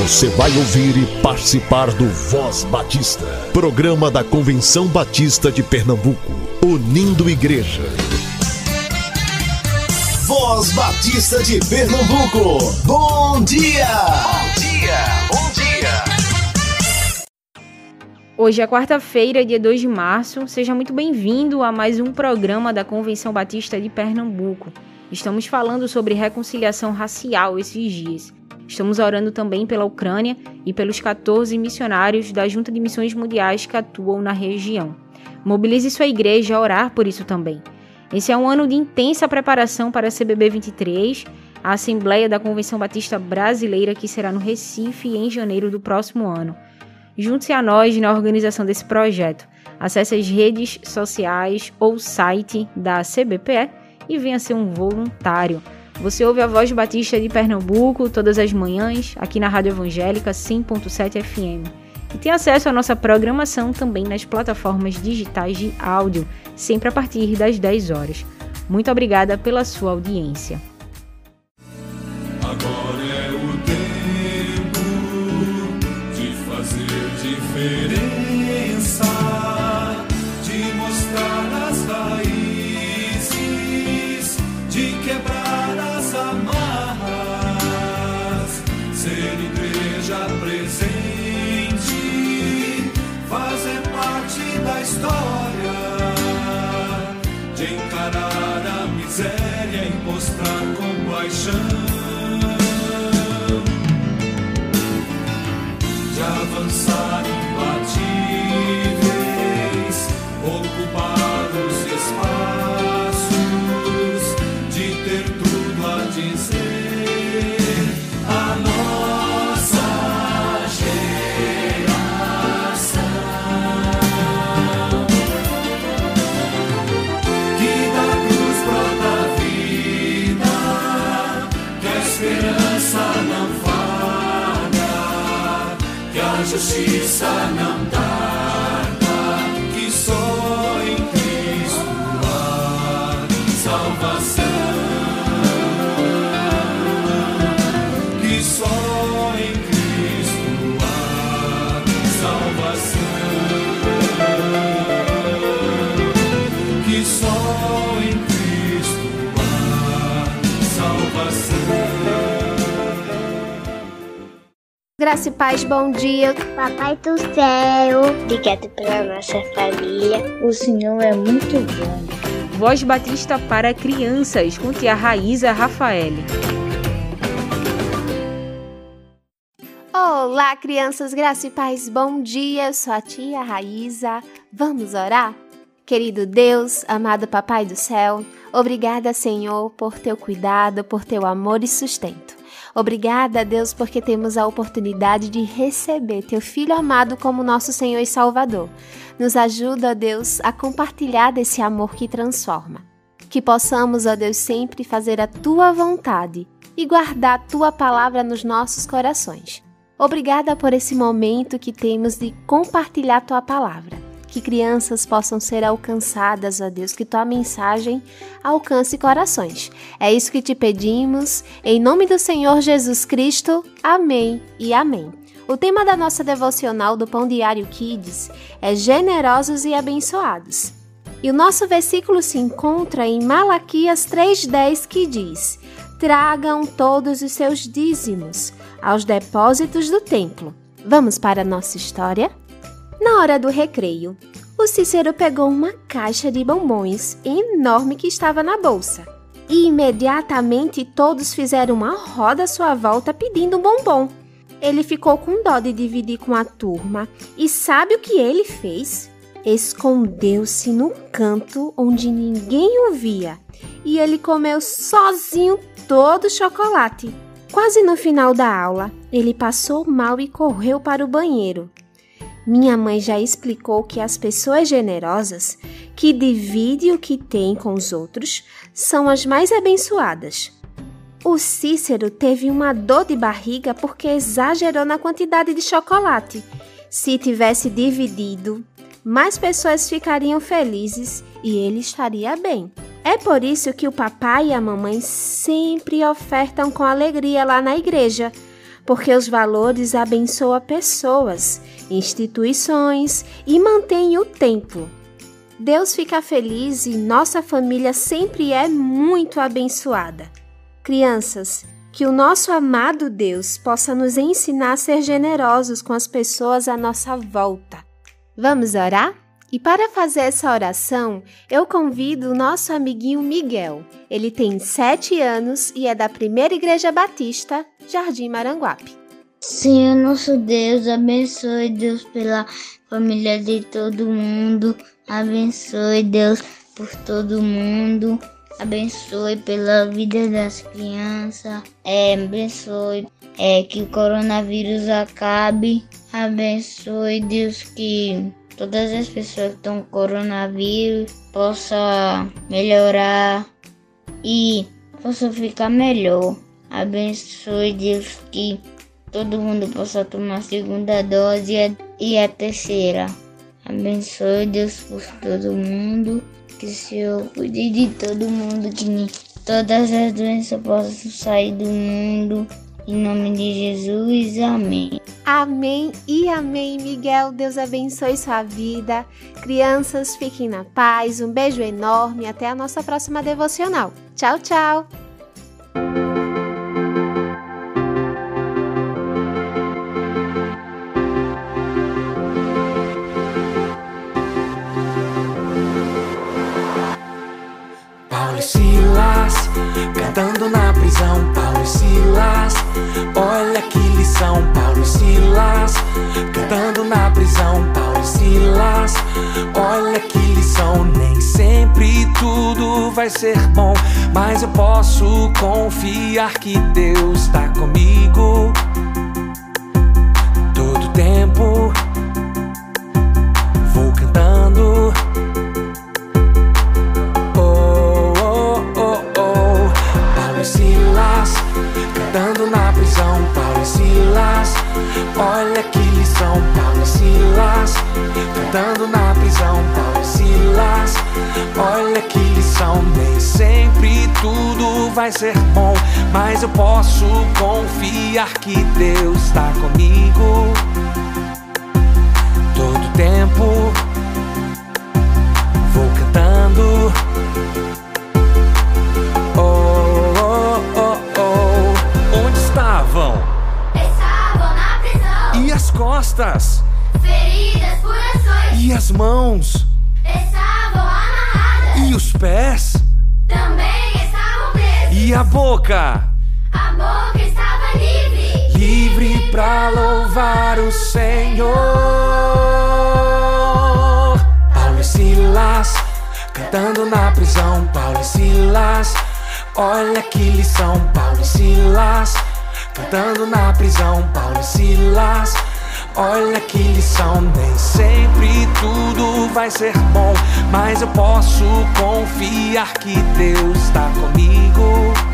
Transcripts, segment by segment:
Você vai ouvir e participar do Voz Batista, programa da Convenção Batista de Pernambuco, unindo igreja. Voz Batista de Pernambuco, bom dia! Bom dia, bom dia! Hoje é quarta-feira, dia 2 de março. Seja muito bem-vindo a mais um programa da Convenção Batista de Pernambuco. Estamos falando sobre reconciliação racial esses dias. Estamos orando também pela Ucrânia e pelos 14 missionários da Junta de Missões Mundiais que atuam na região. Mobilize sua igreja a orar por isso também. Esse é um ano de intensa preparação para a CBB 23, a Assembleia da Convenção Batista Brasileira, que será no Recife em janeiro do próximo ano. Junte-se a nós na organização desse projeto. Acesse as redes sociais ou site da CBPE e venha ser um voluntário. Você ouve a Voz Batista de Pernambuco todas as manhãs, aqui na Rádio Evangélica 100.7 FM. E tem acesso à nossa programação também nas plataformas digitais de áudio, sempre a partir das 10 horas. Muito obrigada pela sua audiência. Agora é o tempo de fazer diferença, Graça e paz, bom dia. Papai do céu, obrigado pela nossa família. O Senhor é muito bom. Voz Batista para crianças, com tia Raíza Rafael. Olá, crianças, graça e paz, bom dia. Eu sou a tia Raíza. Vamos orar? Querido Deus, amado Papai do céu, obrigada, Senhor, por teu cuidado, por teu amor e sustento. Obrigada, Deus, porque temos a oportunidade de receber teu Filho amado como nosso Senhor e Salvador. Nos ajuda, Deus, a compartilhar desse amor que transforma. Que possamos, ó Deus, sempre fazer a tua vontade e guardar a tua palavra nos nossos corações. Obrigada por esse momento que temos de compartilhar tua palavra. Que crianças possam ser alcançadas, ó Deus, que tua mensagem alcance corações. É isso que te pedimos, em nome do Senhor Jesus Cristo. Amém e amém. O tema da nossa devocional do Pão Diário Kids é Generosos e Abençoados. E o nosso versículo se encontra em Malaquias 3,10 que diz: Tragam todos os seus dízimos aos depósitos do templo. Vamos para a nossa história? Na hora do recreio, o Cícero pegou uma caixa de bombons enorme que estava na bolsa. E imediatamente todos fizeram uma roda à sua volta pedindo um bombom. Ele ficou com dó de dividir com a turma e sabe o que ele fez? Escondeu-se no canto onde ninguém o via e ele comeu sozinho todo o chocolate. Quase no final da aula, ele passou mal e correu para o banheiro. Minha mãe já explicou que as pessoas generosas, que dividem o que têm com os outros, são as mais abençoadas. O Cícero teve uma dor de barriga porque exagerou na quantidade de chocolate. Se tivesse dividido, mais pessoas ficariam felizes e ele estaria bem. É por isso que o papai e a mamãe sempre ofertam com alegria lá na igreja, porque os valores abençoam pessoas, instituições e mantêm o tempo. Deus fica feliz e nossa família sempre é muito abençoada. Crianças, que o nosso amado Deus possa nos ensinar a ser generosos com as pessoas à nossa volta. Vamos orar? E para fazer essa oração, eu convido o nosso amiguinho Miguel. Ele tem sete anos e é da Primeira Igreja Batista, Jardim Maranguape. Senhor nosso Deus, abençoe Deus pela família de todo mundo, abençoe Deus por todo mundo, abençoe pela vida das crianças, é, abençoe é, que o coronavírus acabe, abençoe Deus que todas as pessoas que estão com coronavírus possam melhorar e possam ficar melhor. Abençoe Deus que todo mundo possa tomar a segunda dose e a terceira. Abençoe Deus por todo mundo, que o Senhor cuide de todo mundo, que todas as doenças possam sair do mundo. Em nome de Jesus, amém. Amém e amém, Miguel. Deus abençoe sua vida. Crianças, fiquem na paz. Um beijo enorme. Até a nossa próxima devocional. Tchau, tchau. Cantando na prisão. Paulo e Silas, olha que lição. Paulo e Silas, cantando na prisão. Paulo e Silas, olha que lição. Nem sempre tudo vai ser bom, mas eu posso confiar que Deus está comigo. Todo tempo cantando na prisão. Paulo e Silas, olha que lição. Paulo e Silas, cantando na prisão. Paulo e Silas, olha que lição. Nem sempre tudo vai ser bom, mas eu posso confiar que Deus está comigo. Todo tempo vou cantando. Costas? feridas por ações, E as mãos? estavam amarradas, E os pés? também estavam presos, E a boca? a boca estava livre. Livre pra louvar o Senhor. Paulo e Silas, cantando na prisão. Paulo e Silas, olha que lição. Paulo e Silas, cantando na prisão. Paulo e Silas, olha que lição. Nem sempre tudo vai ser bom, mas eu posso confiar que Deus está comigo.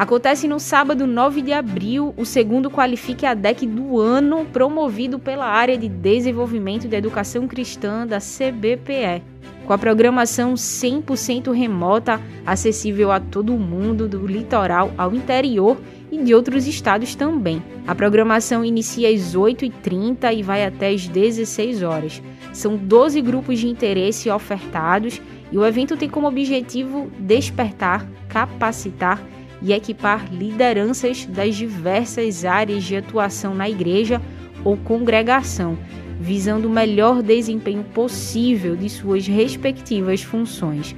Acontece no sábado 9 de abril o segundo Qualifique a DEC do ano, promovido pela área de desenvolvimento da educação cristã da CBPE. Com a programação 100% remota, acessível a todo mundo, do litoral ao interior e de outros estados também. A programação inicia às 8h30 e vai até às 16 horas. São 12 grupos de interesse ofertados e o evento tem como objetivo despertar, capacitar e equipar lideranças das diversas áreas de atuação na igreja ou congregação, visando o melhor desempenho possível de suas respectivas funções.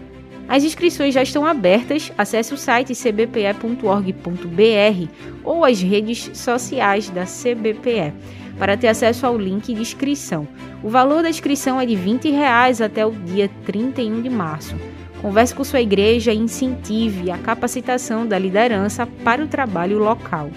As inscrições já estão abertas, acesse o site cbpe.org.br ou as redes sociais da CBPE para ter acesso ao link de inscrição. O valor da inscrição é de 20 reais até o dia 31 de março. Converse com sua igreja e incentive a capacitação da liderança para o trabalho local.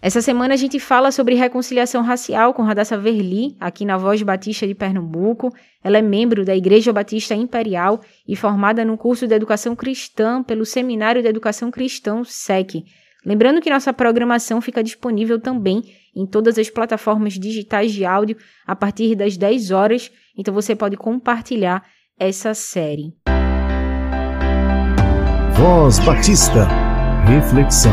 Essa semana a gente fala sobre reconciliação racial com Radassa Verli, aqui na Voz Batista de Pernambuco. Ela é membro da Igreja Batista Imperial e formada no curso de Educação Cristã pelo Seminário de Educação Cristã, SEC. Lembrando que nossa programação fica disponível também em todas as plataformas digitais de áudio a partir das 10 horas, então você pode compartilhar essa série. Voz Batista. Reflexão.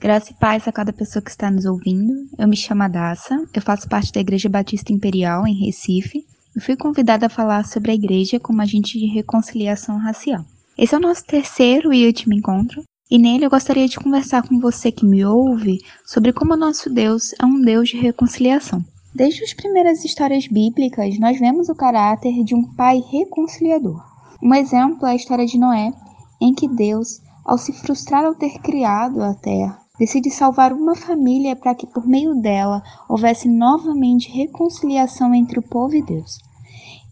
Graça e paz a cada pessoa que está nos ouvindo. Eu me chamo Adassa, eu faço parte da Igreja Batista Imperial em Recife e fui convidada a falar sobre a igreja como agente de reconciliação racial. Esse é o nosso terceiro e último encontro, e nele eu gostaria de conversar com você que me ouve sobre como o nosso Deus é um Deus de reconciliação. Desde as primeiras histórias bíblicas, nós vemos o caráter de um pai reconciliador. Um exemplo é a história de Noé, em que Deus, ao se frustrar ao ter criado a terra, decide salvar uma família para que por meio dela houvesse novamente reconciliação entre o povo e Deus.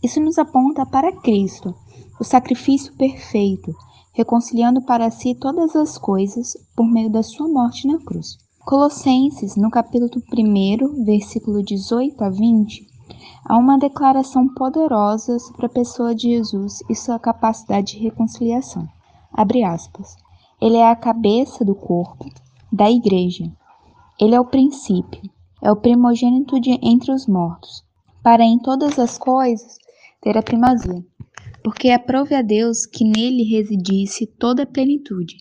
Isso nos aponta para Cristo, o sacrifício perfeito, reconciliando para si todas as coisas por meio da sua morte na cruz. Colossenses, no capítulo 1, versículo 18 a 20, há uma declaração poderosa sobre a pessoa de Jesus e sua capacidade de reconciliação. Abre aspas. Ele é a cabeça do corpo, da Igreja. Ele é o princípio, é o primogênito de entre os mortos, para em todas as coisas ter a primazia, porque aprove a Deus que nele residisse toda a plenitude,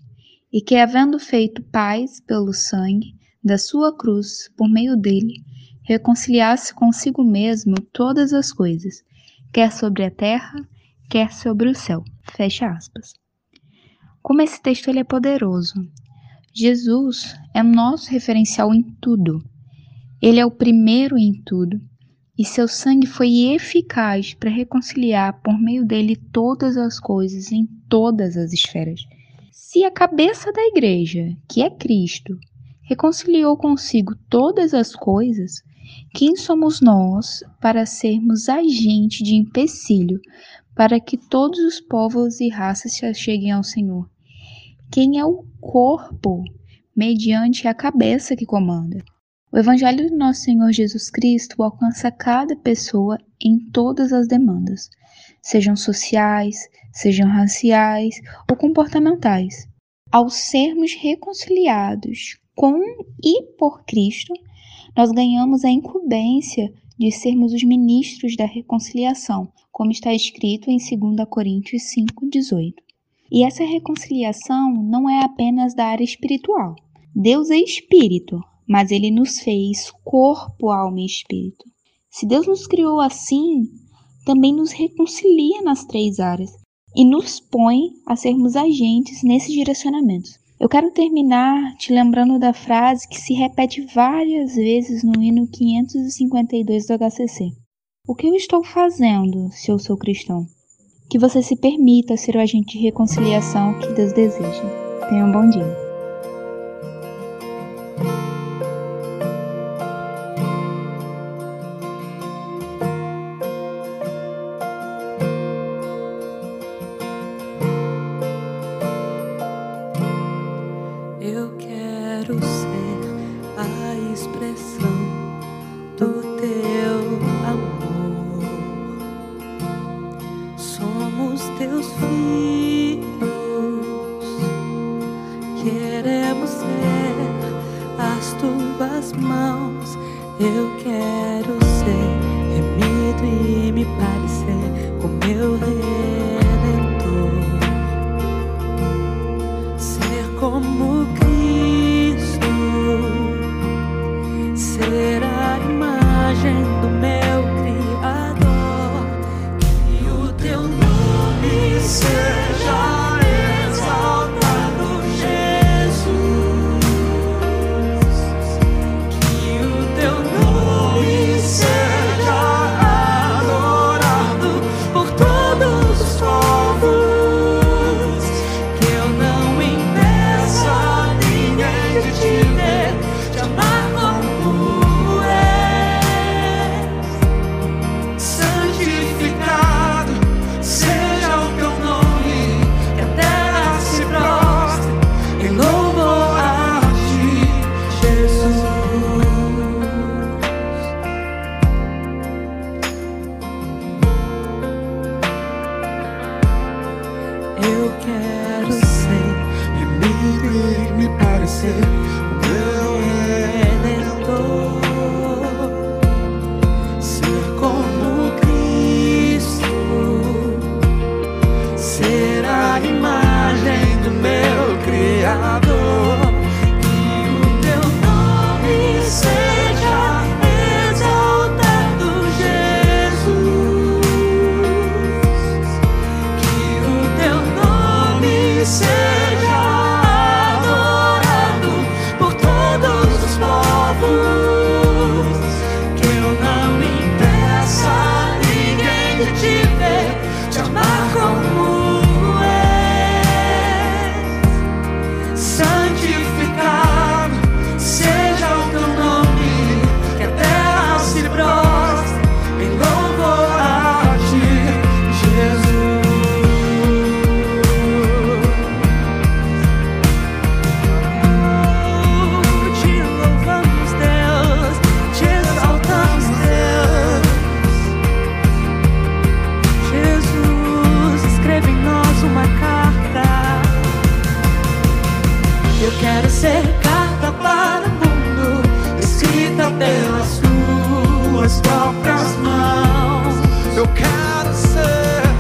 e que, havendo feito paz pelo sangue da sua cruz por meio dele, reconciliasse consigo mesmo todas as coisas, quer sobre a terra, quer sobre o céu. Fecha aspas. Como esse texto ele é poderoso, Jesus é nosso referencial em tudo. Ele é o primeiro em tudo, e seu sangue foi eficaz para reconciliar por meio dele todas as coisas em todas as esferas. Se a cabeça da igreja, que é Cristo, reconciliou consigo todas as coisas, quem somos nós para sermos agente de empecilho para que todos os povos e raças se ao Senhor? quem é o corpo mediante a cabeça que comanda. O Evangelho do nosso Senhor Jesus Cristo alcança cada pessoa em todas as demandas, sejam sociais, sejam raciais ou comportamentais. Ao sermos reconciliados com e por Cristo, nós ganhamos a incumbência de sermos os ministros da reconciliação, como está escrito em 2 Coríntios 5,18. E essa reconciliação não é apenas da área espiritual. Deus é espírito, mas ele nos fez corpo, alma e espírito. Se Deus nos criou assim, também nos reconcilia nas três áreas e nos põe a sermos agentes nesses direcionamentos. Eu quero terminar te lembrando da frase que se repete várias vezes no hino 552 do HCC. O que eu estou fazendo se eu sou cristão? Que você se permita ser o agente de reconciliação que Deus deseja. Tenha um bom dia. expressão.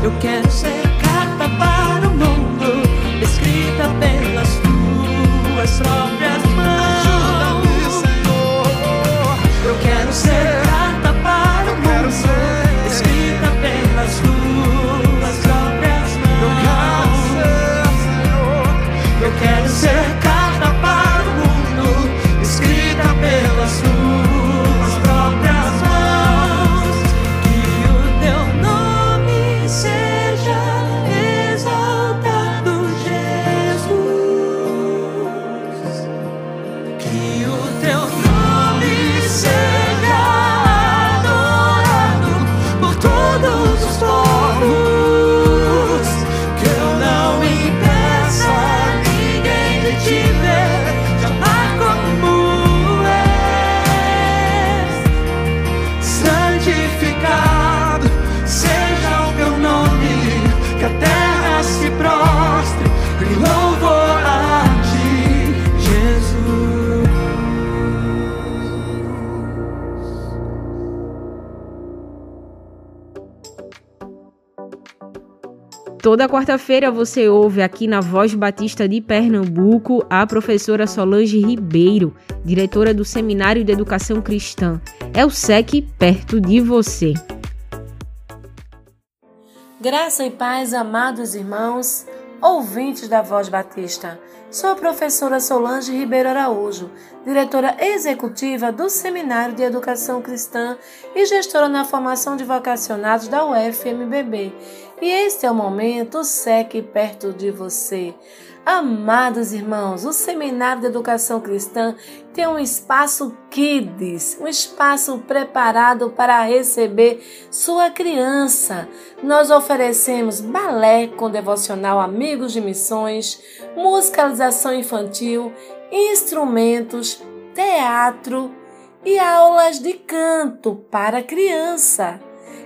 Eu quero ser carta para o mundo, escrita pelas tuas próprias Toda quarta-feira você ouve aqui na Voz Batista de Pernambuco a professora Solange Ribeiro, diretora do Seminário de Educação Cristã. É o SEC perto de você. Graça e paz, amados irmãos, ouvintes da Voz Batista. Sou a professora Solange Ribeiro Araújo, diretora executiva do Seminário de Educação Cristã e gestora na formação de vocacionados da UFMBB. E este é o momento SEC perto de você. Amados irmãos, o Seminário de Educação Cristã tem um espaço Kids, um espaço preparado para receber sua criança. Nós oferecemos balé com devocional Amigos de Missões, musicalização infantil, instrumentos, teatro e aulas de canto para criança.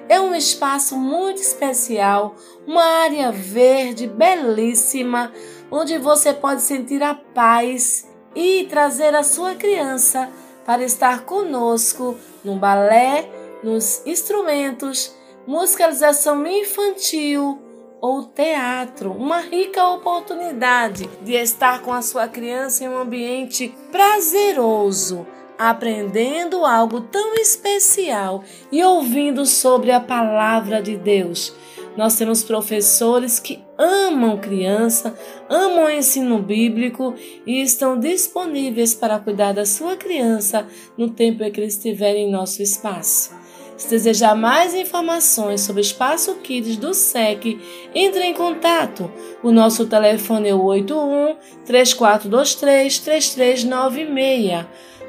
É um espaço muito especial, uma área verde belíssima, onde você pode sentir a paz e trazer a sua criança para estar conosco no balé, nos instrumentos, musicalização infantil ou teatro. Uma rica oportunidade de estar com a sua criança em um ambiente prazeroso aprendendo algo tão especial e ouvindo sobre a palavra de Deus. Nós temos professores que amam criança, amam o ensino bíblico e estão disponíveis para cuidar da sua criança no tempo em que eles estiverem em nosso espaço. Se desejar mais informações sobre o Espaço Kids do SEC, entre em contato. O nosso telefone é o 81 3423 3396.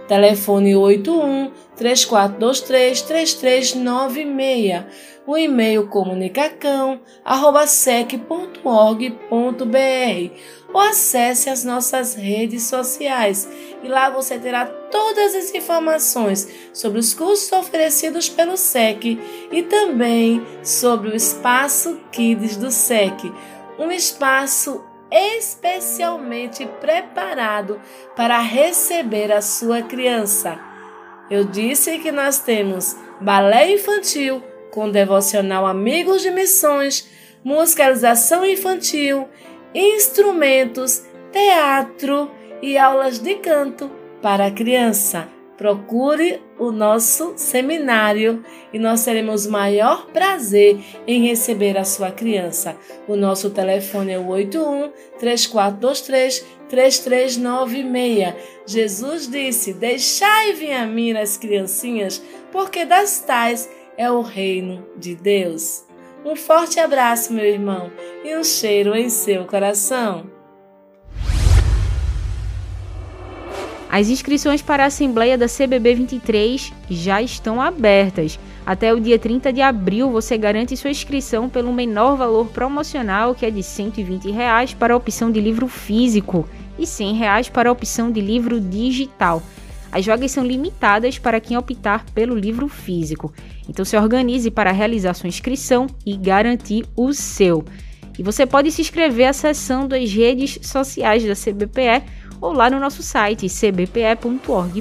Telefone 81 3423 3396. O e-mail comunicacão@sec.org.br ou acesse as nossas redes sociais e lá você terá todas as informações sobre os cursos oferecidos pelo SEC e também sobre o espaço Kids do SEC. um espaço especialmente preparado para receber a sua criança. Eu disse que nós temos balé infantil com devocional Amigos de Missões, musicalização infantil, instrumentos, teatro e aulas de canto para a criança. Procure o nosso seminário e nós teremos o maior prazer em receber a sua criança. O nosso telefone é o 81 3423 3396. Jesus disse: Deixai vir a mim as criancinhas, porque das tais é o reino de Deus. Um forte abraço, meu irmão, e um cheiro em seu coração. As inscrições para a Assembleia da CBB 23 já estão abertas. Até o dia 30 de abril você garante sua inscrição pelo menor valor promocional, que é de 120 reais para a opção de livro físico e 100 reais para a opção de livro digital. As vagas são limitadas para quem optar pelo livro físico. Então se organize para realizar sua inscrição e garantir o seu. E você pode se inscrever acessando as redes sociais da CBPE ou lá no nosso site cbpe.org.br.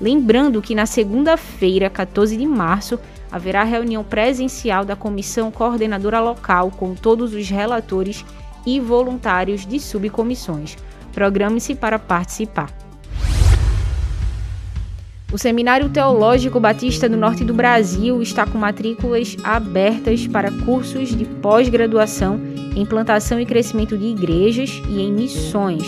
Lembrando que na segunda-feira, 14 de março, haverá reunião presencial da comissão coordenadora local com todos os relatores e voluntários de subcomissões. Programe-se para participar. O Seminário Teológico Batista do Norte do Brasil está com matrículas abertas para cursos de pós-graduação em plantação e crescimento de igrejas e em missões.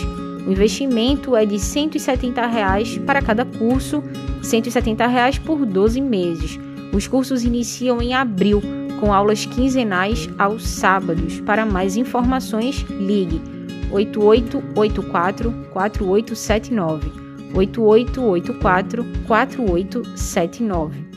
O investimento é de 170 reais para cada curso, 170 reais por 12 meses. Os cursos iniciam em abril, com aulas quinzenais aos sábados. Para mais informações, ligue 8884 4879. 8884 4879.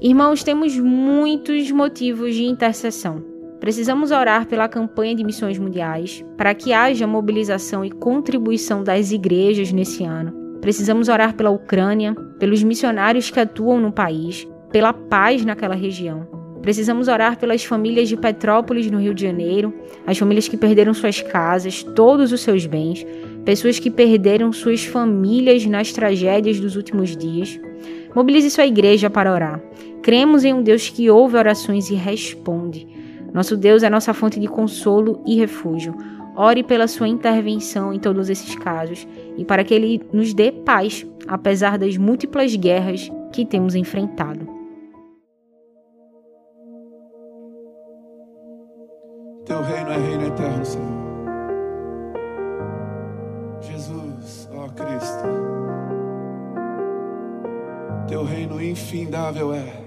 Irmãos, temos muitos motivos de intercessão. Precisamos orar pela campanha de missões mundiais, para que haja mobilização e contribuição das igrejas nesse ano. Precisamos orar pela Ucrânia, pelos missionários que atuam no país, pela paz naquela região. Precisamos orar pelas famílias de Petrópolis, no Rio de Janeiro, as famílias que perderam suas casas, todos os seus bens, pessoas que perderam suas famílias nas tragédias dos últimos dias. Mobilize sua igreja para orar. Cremos em um Deus que ouve orações e responde. Nosso Deus é nossa fonte de consolo e refúgio. Ore pela sua intervenção em todos esses casos e para que Ele nos dê paz, apesar das múltiplas guerras que temos enfrentado. Eterno, Senhor. Jesus, ó Cristo. Teu reino infindável é.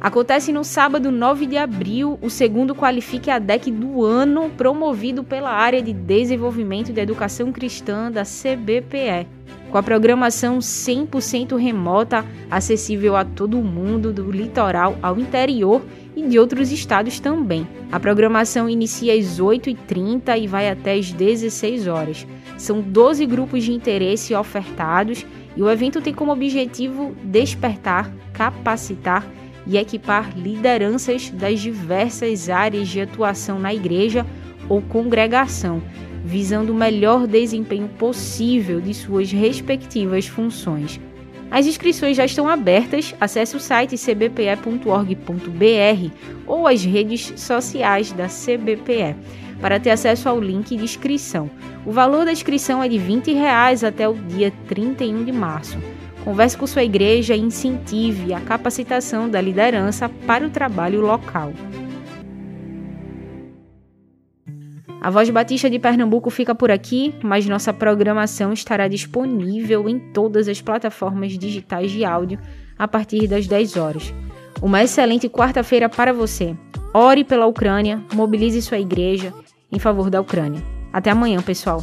Acontece no sábado 9 de abril o segundo Qualifique a DEC do ano, promovido pela área de desenvolvimento da educação cristã da CBPE. Com a programação 100% remota, acessível a todo mundo, do litoral ao interior e de outros estados também. A programação inicia às 8h30 e vai até às 16 horas. São 12 grupos de interesse ofertados e o evento tem como objetivo despertar, capacitar e equipar lideranças das diversas áreas de atuação na igreja ou congregação, visando o melhor desempenho possível de suas respectivas funções. As inscrições já estão abertas, acesse o site cbpe.org.br ou as redes sociais da CBPE para ter acesso ao link de inscrição. O valor da inscrição é de 20 reais até o dia 31 de março. Converse com sua igreja e incentive a capacitação da liderança para o trabalho local. A Voz Batista de Pernambuco fica por aqui, mas nossa programação estará disponível em todas as plataformas digitais de áudio a partir das 10 horas. Uma excelente quarta-feira para você. Ore pela Ucrânia, mobilize sua igreja em favor da Ucrânia. Até amanhã, pessoal.